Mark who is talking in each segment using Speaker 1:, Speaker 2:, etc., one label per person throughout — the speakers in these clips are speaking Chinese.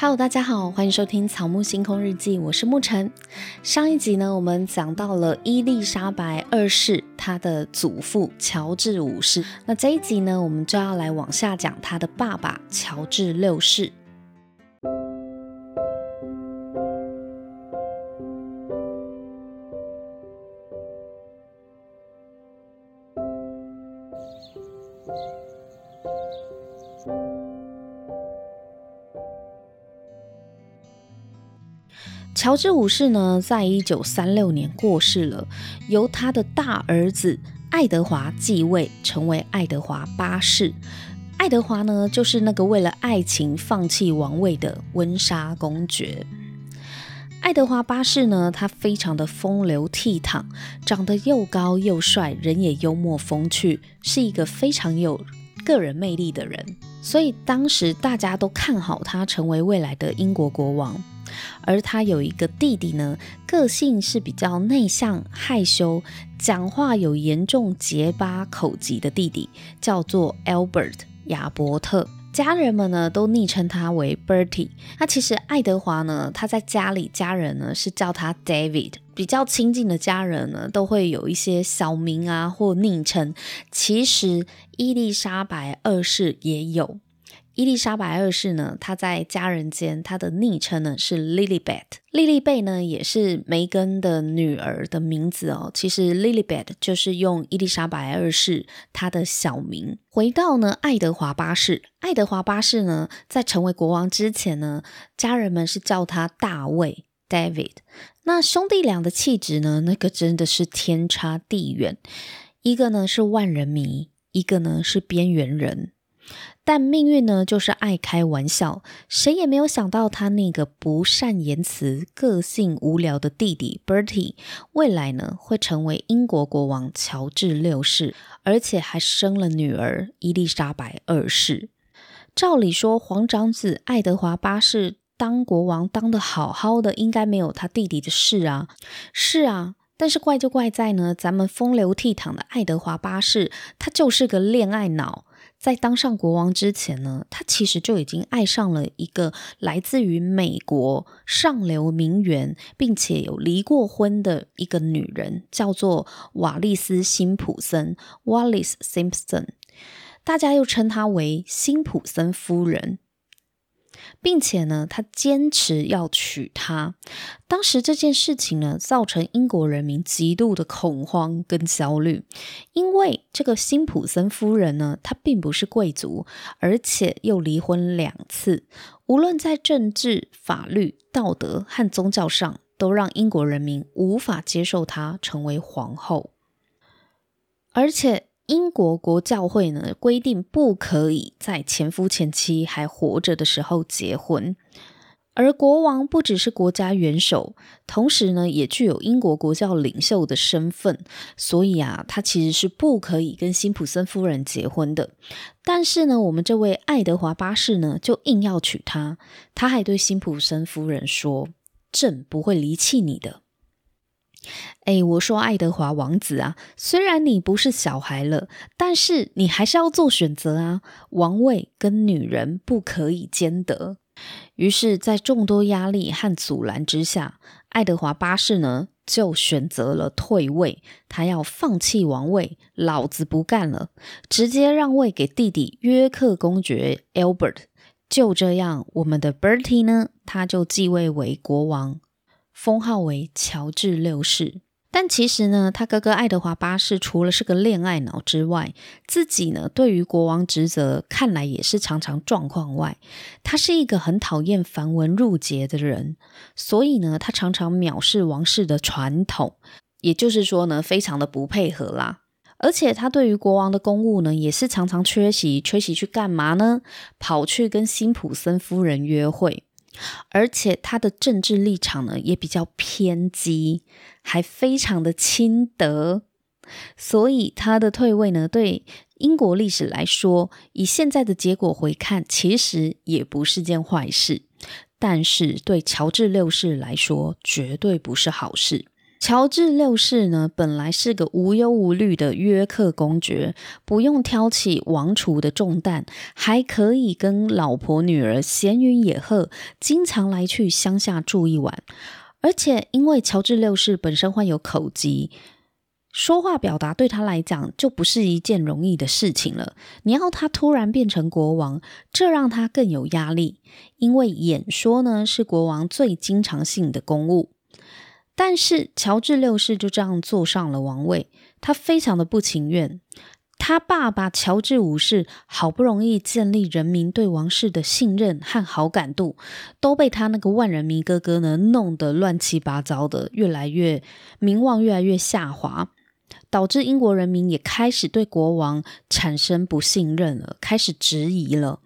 Speaker 1: Hello，大家好，欢迎收听《草木星空日记》，我是沐晨。上一集呢，我们讲到了伊丽莎白二世她的祖父乔治五世。那这一集呢，我们就要来往下讲她的爸爸乔治六世。乔治五世呢，在一九三六年过世了，由他的大儿子爱德华继位，成为爱德华八世。爱德华呢，就是那个为了爱情放弃王位的温莎公爵。爱德华八世呢，他非常的风流倜傥，长得又高又帅，人也幽默风趣，是一个非常有个人魅力的人。所以当时大家都看好他成为未来的英国国王。而他有一个弟弟呢，个性是比较内向、害羞，讲话有严重结巴口疾的弟弟，叫做 Albert 亚伯特。家人们呢都昵称他为 Bertie。那其实爱德华呢，他在家里家人呢是叫他 David，比较亲近的家人呢都会有一些小名啊或昵称。其实伊丽莎白二世也有。伊丽莎白二世呢，她在家人间，她的昵称呢是 Lilibet。莉莉贝呢，也是梅根的女儿的名字哦。其实 Lilibet 就是用伊丽莎白二世她的小名。回到呢，爱德华八世，爱德华八世呢，在成为国王之前呢，家人们是叫他大卫 David。那兄弟俩的气质呢，那个真的是天差地远。一个呢是万人迷，一个呢是边缘人。但命运呢，就是爱开玩笑。谁也没有想到，他那个不善言辞、个性无聊的弟弟 Bertie，未来呢会成为英国国王乔治六世，而且还生了女儿伊丽莎白二世。照理说，皇长子爱德华八世当国王当得好好的，应该没有他弟弟的事啊。是啊，但是怪就怪在呢，咱们风流倜傥的爱德华八世，他就是个恋爱脑。在当上国王之前呢，他其实就已经爱上了一个来自于美国上流名媛，并且有离过婚的一个女人，叫做瓦利斯·辛普森 （Wallace Simpson），大家又称她为辛普森夫人。并且呢，他坚持要娶她。当时这件事情呢，造成英国人民极度的恐慌跟焦虑，因为这个辛普森夫人呢，她并不是贵族，而且又离婚两次，无论在政治、法律、道德和宗教上，都让英国人民无法接受她成为皇后，而且。英国国教会呢，规定不可以在前夫前妻还活着的时候结婚，而国王不只是国家元首，同时呢也具有英国国教领袖的身份，所以啊，他其实是不可以跟辛普森夫人结婚的。但是呢，我们这位爱德华八世呢，就硬要娶她，他还对辛普森夫人说：“朕不会离弃你的。”哎，我说爱德华王子啊，虽然你不是小孩了，但是你还是要做选择啊，王位跟女人不可以兼得。于是，在众多压力和阻拦之下，爱德华八世呢就选择了退位，他要放弃王位，老子不干了，直接让位给弟弟约克公爵 Albert。就这样，我们的 Bertie 呢，他就继位为国王。封号为乔治六世，但其实呢，他哥哥爱德华八世除了是个恋爱脑之外，自己呢对于国王职责看来也是常常状况外。他是一个很讨厌繁文缛节的人，所以呢，他常常藐视王室的传统，也就是说呢，非常的不配合啦。而且他对于国王的公务呢，也是常常缺席，缺席去干嘛呢？跑去跟辛普森夫人约会。而且他的政治立场呢也比较偏激，还非常的亲德，所以他的退位呢，对英国历史来说，以现在的结果回看，其实也不是件坏事。但是对乔治六世来说，绝对不是好事。乔治六世呢，本来是个无忧无虑的约克公爵，不用挑起王储的重担，还可以跟老婆女儿闲云野鹤，经常来去乡下住一晚。而且因为乔治六世本身患有口疾，说话表达对他来讲就不是一件容易的事情了。你要他突然变成国王，这让他更有压力，因为演说呢是国王最经常性的公务。但是乔治六世就这样坐上了王位，他非常的不情愿。他爸爸乔治五世好不容易建立人民对王室的信任和好感度，都被他那个万人迷哥哥呢弄得乱七八糟的，越来越名望越来越下滑，导致英国人民也开始对国王产生不信任了，开始质疑了。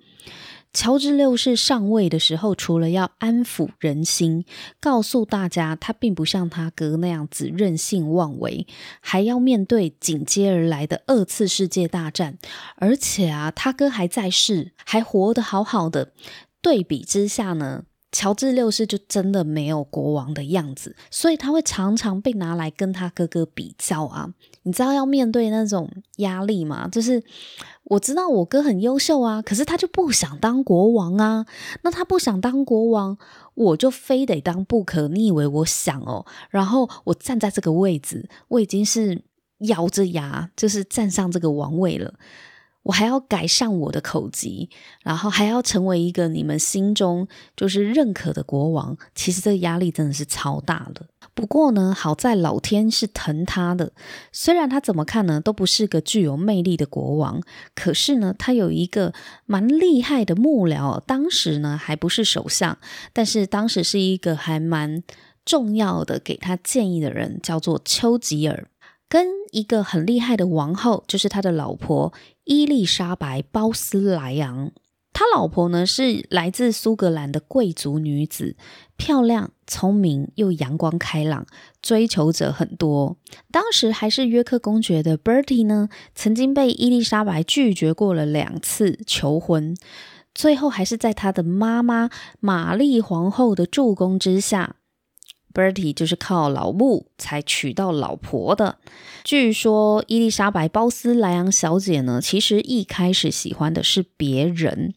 Speaker 1: 乔治六世上位的时候，除了要安抚人心，告诉大家他并不像他哥那样子任性妄为，还要面对紧接而来的二次世界大战。而且啊，他哥还在世，还活得好好的。对比之下呢，乔治六世就真的没有国王的样子，所以他会常常被拿来跟他哥哥比较啊。你知道要面对那种压力吗？就是。我知道我哥很优秀啊，可是他就不想当国王啊。那他不想当国王，我就非得当不可。你以为我想哦？然后我站在这个位置，我已经是咬着牙，就是站上这个王位了。我还要改善我的口疾，然后还要成为一个你们心中就是认可的国王。其实这个压力真的是超大的。不过呢，好在老天是疼他的，虽然他怎么看呢都不是个具有魅力的国王，可是呢，他有一个蛮厉害的幕僚，当时呢还不是首相，但是当时是一个还蛮重要的给他建议的人，叫做丘吉尔，跟一个很厉害的王后，就是他的老婆伊丽莎白·鲍斯莱昂。他老婆呢是来自苏格兰的贵族女子，漂亮、聪明又阳光开朗，追求者很多。当时还是约克公爵的 Bertie 呢，曾经被伊丽莎白拒绝过了两次求婚，最后还是在他的妈妈玛丽皇后的助攻之下。Bertie 就是靠老木才娶到老婆的。据说伊丽莎白·鲍斯莱昂小姐呢，其实一开始喜欢的是别人。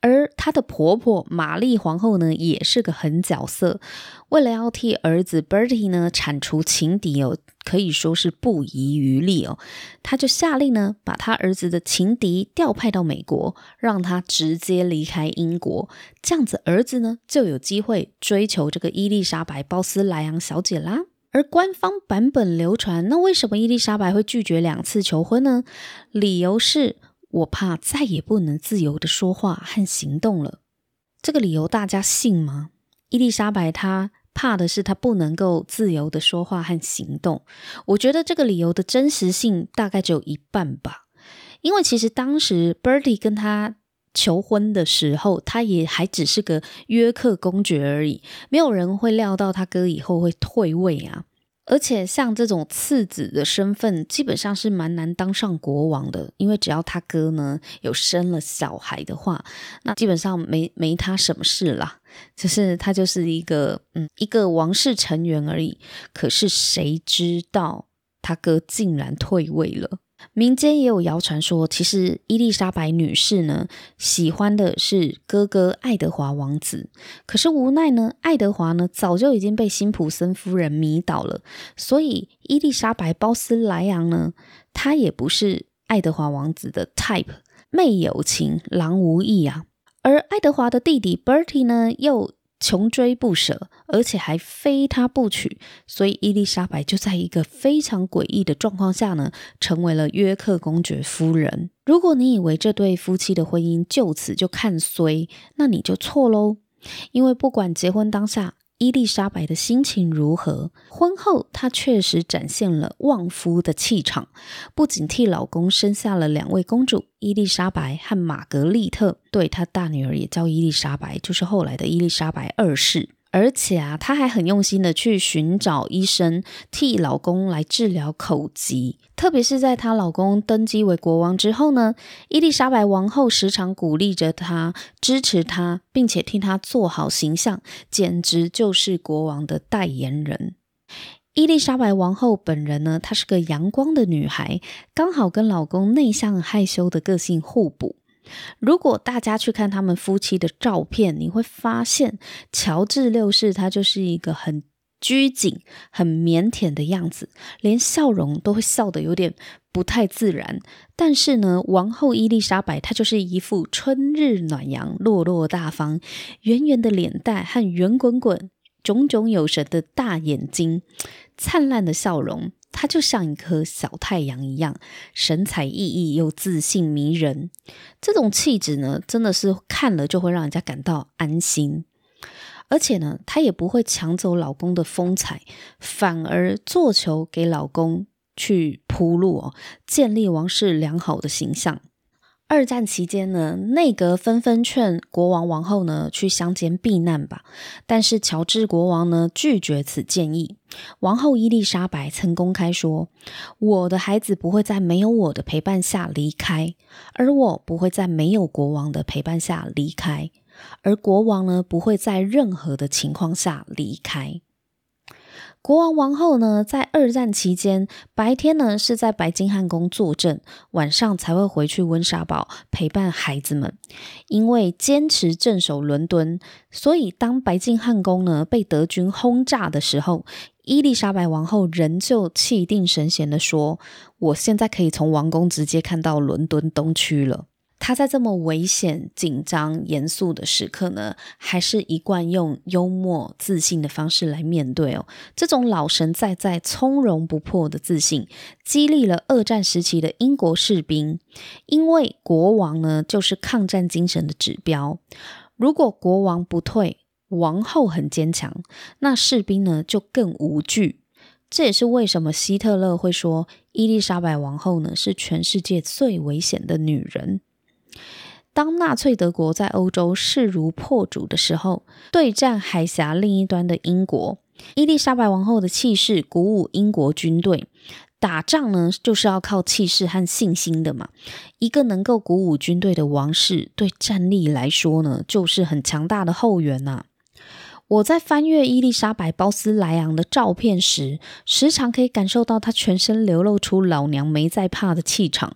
Speaker 1: 而她的婆婆玛丽皇后呢，也是个狠角色。为了要替儿子 Bertie 呢铲除情敌哦，可以说是不遗余力哦。她就下令呢，把她儿子的情敌调派到美国，让他直接离开英国。这样子，儿子呢就有机会追求这个伊丽莎白·鲍斯莱昂小姐啦。而官方版本流传，那为什么伊丽莎白会拒绝两次求婚呢？理由是。我怕再也不能自由的说话和行动了。这个理由大家信吗？伊丽莎白她怕的是他不能够自由的说话和行动。我觉得这个理由的真实性大概只有一半吧。因为其实当时 Bertie 跟他求婚的时候，他也还只是个约克公爵而已，没有人会料到他哥以后会退位啊。而且像这种次子的身份，基本上是蛮难当上国王的，因为只要他哥呢有生了小孩的话，那基本上没没他什么事啦，就是他就是一个嗯一个王室成员而已。可是谁知道他哥竟然退位了。民间也有谣传说，其实伊丽莎白女士呢喜欢的是哥哥爱德华王子，可是无奈呢，爱德华呢早就已经被辛普森夫人迷倒了，所以伊丽莎白·鲍斯莱昂呢，她也不是爱德华王子的 type，妹有情，郎无意啊。而爱德华的弟弟 Bertie 呢，又穷追不舍，而且还非他不娶，所以伊丽莎白就在一个非常诡异的状况下呢，成为了约克公爵夫人。如果你以为这对夫妻的婚姻就此就看衰，那你就错喽，因为不管结婚当下。伊丽莎白的心情如何？婚后，她确实展现了旺夫的气场，不仅替老公生下了两位公主伊丽莎白和玛格丽特，对她大女儿也叫伊丽莎白，就是后来的伊丽莎白二世。而且啊，她还很用心的去寻找医生替老公来治疗口疾。特别是在她老公登基为国王之后呢，伊丽莎白王后时常鼓励着她，支持她，并且替她做好形象，简直就是国王的代言人。伊丽莎白王后本人呢，她是个阳光的女孩，刚好跟老公内向害羞的个性互补。如果大家去看他们夫妻的照片，你会发现乔治六世他就是一个很拘谨、很腼腆的样子，连笑容都会笑得有点不太自然。但是呢，王后伊丽莎白她就是一副春日暖阳、落落大方、圆圆的脸蛋和圆滚滚、炯炯有神的大眼睛，灿烂的笑容。她就像一颗小太阳一样，神采奕奕又自信迷人。这种气质呢，真的是看了就会让人家感到安心。而且呢，她也不会抢走老公的风采，反而做球给老公去铺路哦，建立王室良好的形象。二战期间呢，内阁纷纷劝国王王后呢去乡间避难吧，但是乔治国王呢拒绝此建议。王后伊丽莎白曾公开说：“我的孩子不会在没有我的陪伴下离开，而我不会在没有国王的陪伴下离开，而国王呢不会在任何的情况下离开。”国王王后呢，在二战期间，白天呢是在白金汉宫坐镇，晚上才会回去温莎堡陪伴孩子们。因为坚持镇守伦敦，所以当白金汉宫呢被德军轰炸的时候，伊丽莎白王后仍旧气定神闲地说：“我现在可以从王宫直接看到伦敦东区了。”他在这么危险、紧张、严肃的时刻呢，还是一贯用幽默、自信的方式来面对哦。这种老神在在、从容不迫的自信，激励了二战时期的英国士兵。因为国王呢，就是抗战精神的指标。如果国王不退，王后很坚强，那士兵呢就更无惧。这也是为什么希特勒会说伊丽莎白王后呢是全世界最危险的女人。当纳粹德国在欧洲势如破竹的时候，对战海峡另一端的英国，伊丽莎白王后的气势鼓舞英国军队。打仗呢，就是要靠气势和信心的嘛。一个能够鼓舞军队的王室，对战力来说呢，就是很强大的后援呐。我在翻阅伊丽莎白·鲍斯莱昂的照片时，时常可以感受到她全身流露出老娘没在怕的气场。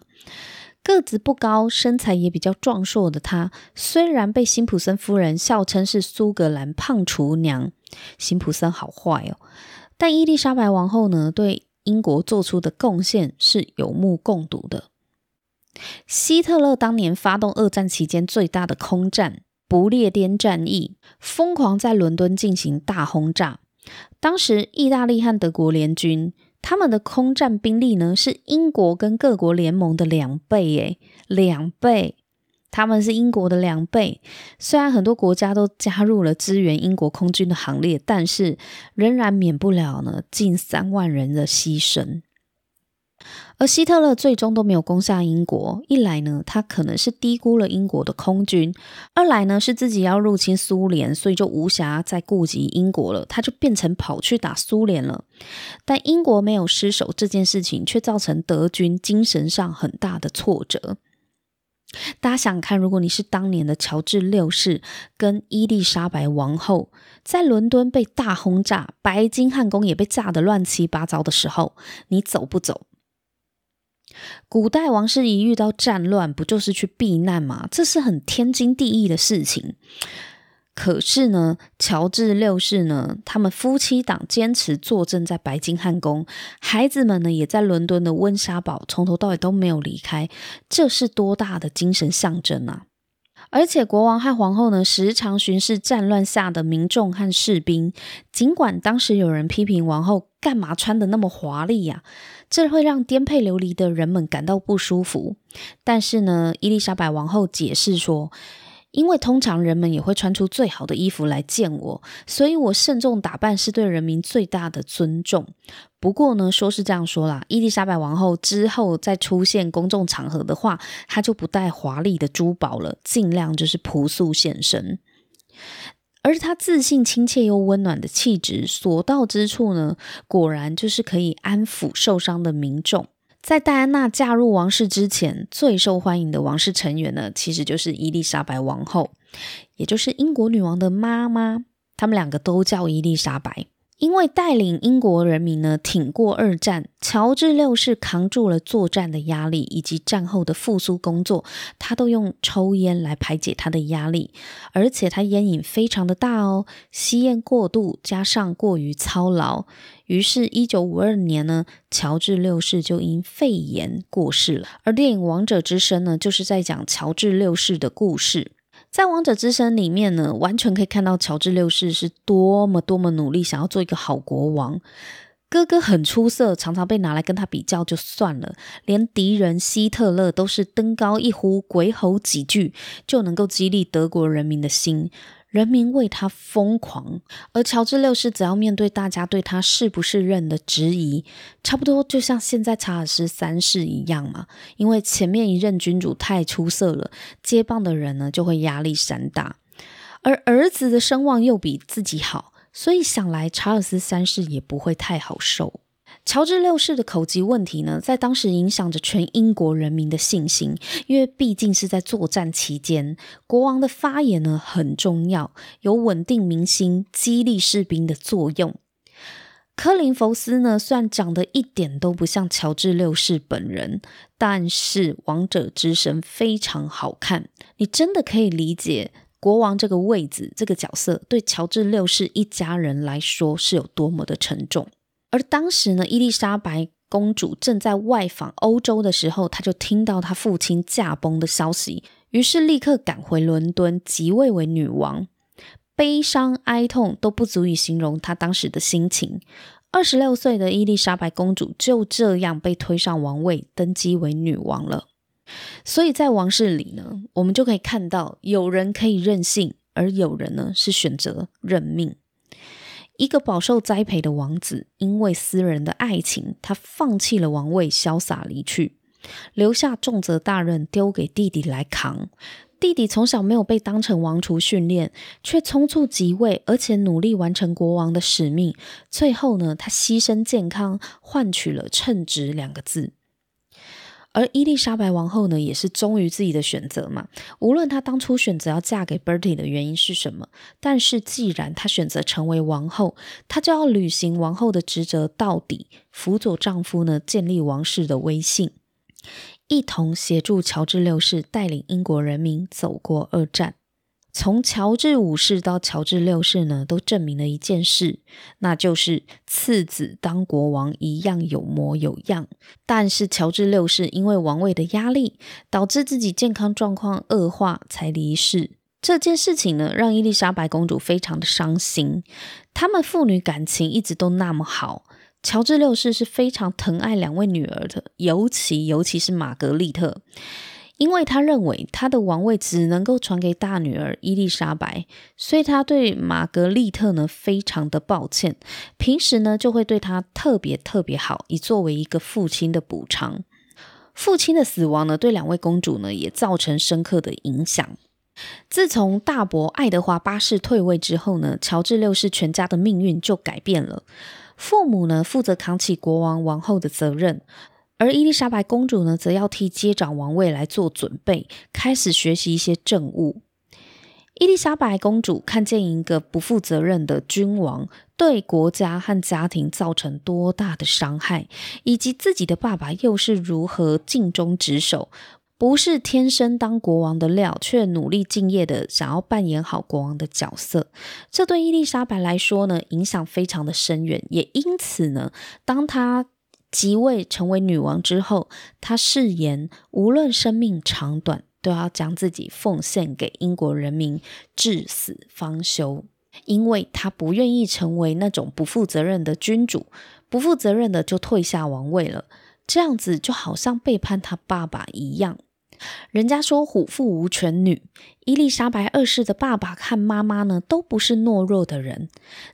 Speaker 1: 个子不高，身材也比较壮硕的她，虽然被辛普森夫人笑称是苏格兰胖厨娘，辛普森好坏哦，但伊丽莎白王后呢，对英国做出的贡献是有目共睹的。希特勒当年发动二战期间最大的空战——不列颠战役，疯狂在伦敦进行大轰炸，当时意大利和德国联军。他们的空战兵力呢，是英国跟各国联盟的两倍，诶，两倍。他们是英国的两倍。虽然很多国家都加入了支援英国空军的行列，但是仍然免不了呢近三万人的牺牲。而希特勒最终都没有攻下英国，一来呢，他可能是低估了英国的空军；二来呢，是自己要入侵苏联，所以就无暇再顾及英国了，他就变成跑去打苏联了。但英国没有失守这件事情，却造成德军精神上很大的挫折。大家想看，如果你是当年的乔治六世跟伊丽莎白王后，在伦敦被大轰炸，白金汉宫也被炸得乱七八糟的时候，你走不走？古代王室一遇到战乱，不就是去避难吗？这是很天经地义的事情。可是呢，乔治六世呢，他们夫妻档坚持坐镇在白金汉宫，孩子们呢也在伦敦的温莎堡，从头到尾都没有离开。这是多大的精神象征啊！而且国王和皇后呢，时常巡视战乱下的民众和士兵。尽管当时有人批评王后干嘛穿得那么华丽呀，这会让颠沛流离的人们感到不舒服。但是呢，伊丽莎白王后解释说，因为通常人们也会穿出最好的衣服来见我，所以我慎重打扮是对人民最大的尊重。不过呢，说是这样说啦，伊丽莎白王后之后再出现公众场合的话，她就不戴华丽的珠宝了，尽量就是朴素现身。而她自信、亲切又温暖的气质，所到之处呢，果然就是可以安抚受伤的民众。在戴安娜嫁入王室之前，最受欢迎的王室成员呢，其实就是伊丽莎白王后，也就是英国女王的妈妈。他们两个都叫伊丽莎白。因为带领英国人民呢挺过二战，乔治六世扛住了作战的压力以及战后的复苏工作，他都用抽烟来排解他的压力，而且他烟瘾非常的大哦，吸烟过度加上过于操劳，于是，一九五二年呢，乔治六世就因肺炎过世了。而电影《王者之声》呢，就是在讲乔治六世的故事。在《王者之声》里面呢，完全可以看到乔治六世是多么多么努力，想要做一个好国王。哥哥很出色，常常被拿来跟他比较就算了，连敌人希特勒都是登高一呼，鬼吼几句就能够激励德国人民的心。人民为他疯狂，而乔治六世只要面对大家对他是不是认的质疑，差不多就像现在查尔斯三世一样嘛。因为前面一任君主太出色了，接棒的人呢就会压力山大，而儿子的声望又比自己好，所以想来查尔斯三世也不会太好受。乔治六世的口疾问题呢，在当时影响着全英国人民的信心，因为毕竟是在作战期间，国王的发言呢很重要，有稳定民心、激励士兵的作用。柯林福斯呢，虽然长得一点都不像乔治六世本人，但是《王者之声》非常好看，你真的可以理解国王这个位子、这个角色对乔治六世一家人来说是有多么的沉重。而当时呢，伊丽莎白公主正在外访欧洲的时候，她就听到她父亲驾崩的消息，于是立刻赶回伦敦即位为女王。悲伤哀痛都不足以形容她当时的心情。二十六岁的伊丽莎白公主就这样被推上王位，登基为女王了。所以在王室里呢，我们就可以看到，有人可以任性，而有人呢是选择认命。一个饱受栽培的王子，因为私人的爱情，他放弃了王位，潇洒离去，留下重责大任丢给弟弟来扛。弟弟从小没有被当成王储训练，却匆促即位，而且努力完成国王的使命。最后呢，他牺牲健康，换取了称职两个字。而伊丽莎白王后呢，也是忠于自己的选择嘛。无论她当初选择要嫁给 Bertie 的原因是什么，但是既然她选择成为王后，她就要履行王后的职责到底，辅佐丈夫呢，建立王室的威信，一同协助乔治六世带领英国人民走过二战。从乔治五世到乔治六世呢，都证明了一件事，那就是次子当国王一样有模有样。但是乔治六世因为王位的压力，导致自己健康状况恶化，才离世。这件事情呢，让伊丽莎白公主非常的伤心。他们父女感情一直都那么好，乔治六世是非常疼爱两位女儿的，尤其尤其是玛格丽特。因为他认为他的王位只能够传给大女儿伊丽莎白，所以他对玛格丽特呢非常的抱歉，平时呢就会对她特别特别好，以作为一个父亲的补偿。父亲的死亡呢，对两位公主呢也造成深刻的影响。自从大伯爱德华八世退位之后呢，乔治六世全家的命运就改变了。父母呢负责扛起国王王后的责任。而伊丽莎白公主呢，则要替接掌王位来做准备，开始学习一些政务。伊丽莎白公主看见一个不负责任的君王对国家和家庭造成多大的伤害，以及自己的爸爸又是如何尽忠职守，不是天生当国王的料，却努力敬业的想要扮演好国王的角色。这对伊丽莎白来说呢，影响非常的深远。也因此呢，当她即位成为女王之后，她誓言无论生命长短，都要将自己奉献给英国人民，至死方休。因为她不愿意成为那种不负责任的君主，不负责任的就退下王位了，这样子就好像背叛她爸爸一样。人家说虎父无犬女，伊丽莎白二世的爸爸和妈妈呢，都不是懦弱的人，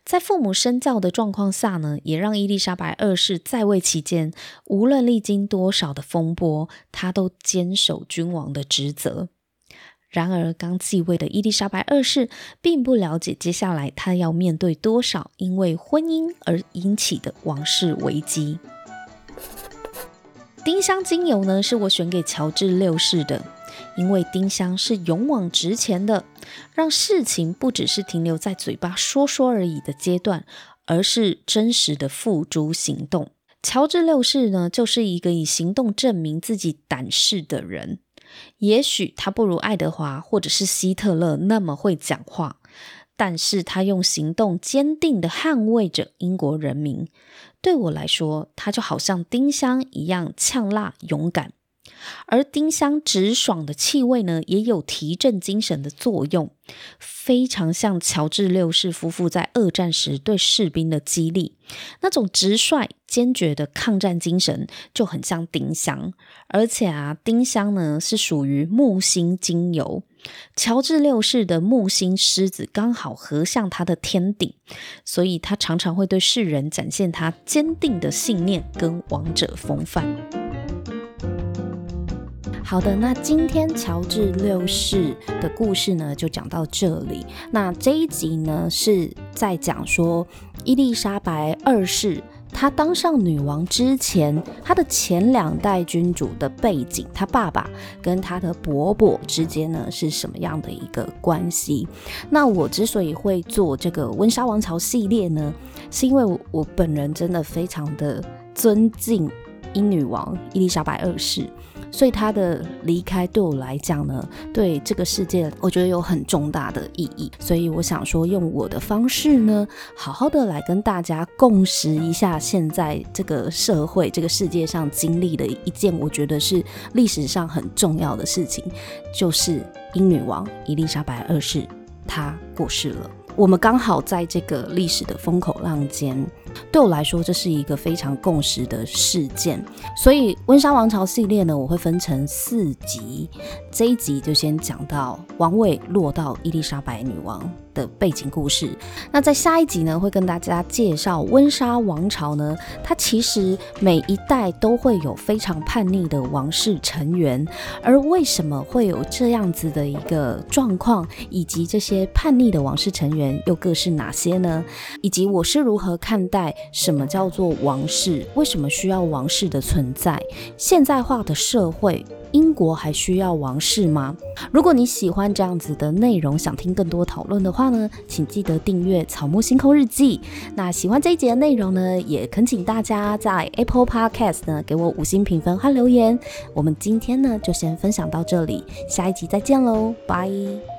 Speaker 1: 在父母身教的状况下呢，也让伊丽莎白二世在位期间，无论历经多少的风波，她都坚守君王的职责。然而，刚继位的伊丽莎白二世并不了解接下来她要面对多少因为婚姻而引起的王室危机。丁香精油呢，是我选给乔治六世的，因为丁香是勇往直前的，让事情不只是停留在嘴巴说说而已的阶段，而是真实的付诸行动。乔治六世呢，就是一个以行动证明自己胆识的人。也许他不如爱德华或者是希特勒那么会讲话，但是他用行动坚定地捍卫着英国人民。对我来说，它就好像丁香一样呛辣勇敢。而丁香直爽的气味呢，也有提振精神的作用，非常像乔治六世夫妇在二战时对士兵的激励。那种直率、坚决的抗战精神，就很像丁香。而且啊，丁香呢是属于木星精油，乔治六世的木星狮子刚好合向他的天顶，所以他常常会对世人展现他坚定的信念跟王者风范。好的，那今天乔治六世的故事呢，就讲到这里。那这一集呢，是在讲说伊丽莎白二世她当上女王之前，她的前两代君主的背景，她爸爸跟她的伯伯之间呢是什么样的一个关系？那我之所以会做这个温莎王朝系列呢，是因为我我本人真的非常的尊敬英女王伊丽莎白二世。所以他的离开对我来讲呢，对这个世界我觉得有很重大的意义。所以我想说，用我的方式呢，好好的来跟大家共识一下，现在这个社会、这个世界上经历的一件我觉得是历史上很重要的事情，就是英女王伊丽莎白二世她过世了。我们刚好在这个历史的风口浪尖。对我来说，这是一个非常共识的事件，所以温莎王朝系列呢，我会分成四集，这一集就先讲到王位落到伊丽莎白女王的背景故事。那在下一集呢，会跟大家介绍温莎王朝呢，它其实每一代都会有非常叛逆的王室成员，而为什么会有这样子的一个状况，以及这些叛逆的王室成员又各是哪些呢？以及我是如何看待什么叫做王室，为什么需要王室的存在？现代化的社会。英国还需要王室吗？如果你喜欢这样子的内容，想听更多讨论的话呢，请记得订阅《草木星空日记》。那喜欢这一集的内容呢，也恳请大家在 Apple Podcast 呢给我五星评分和留言。我们今天呢就先分享到这里，下一集再见喽，拜。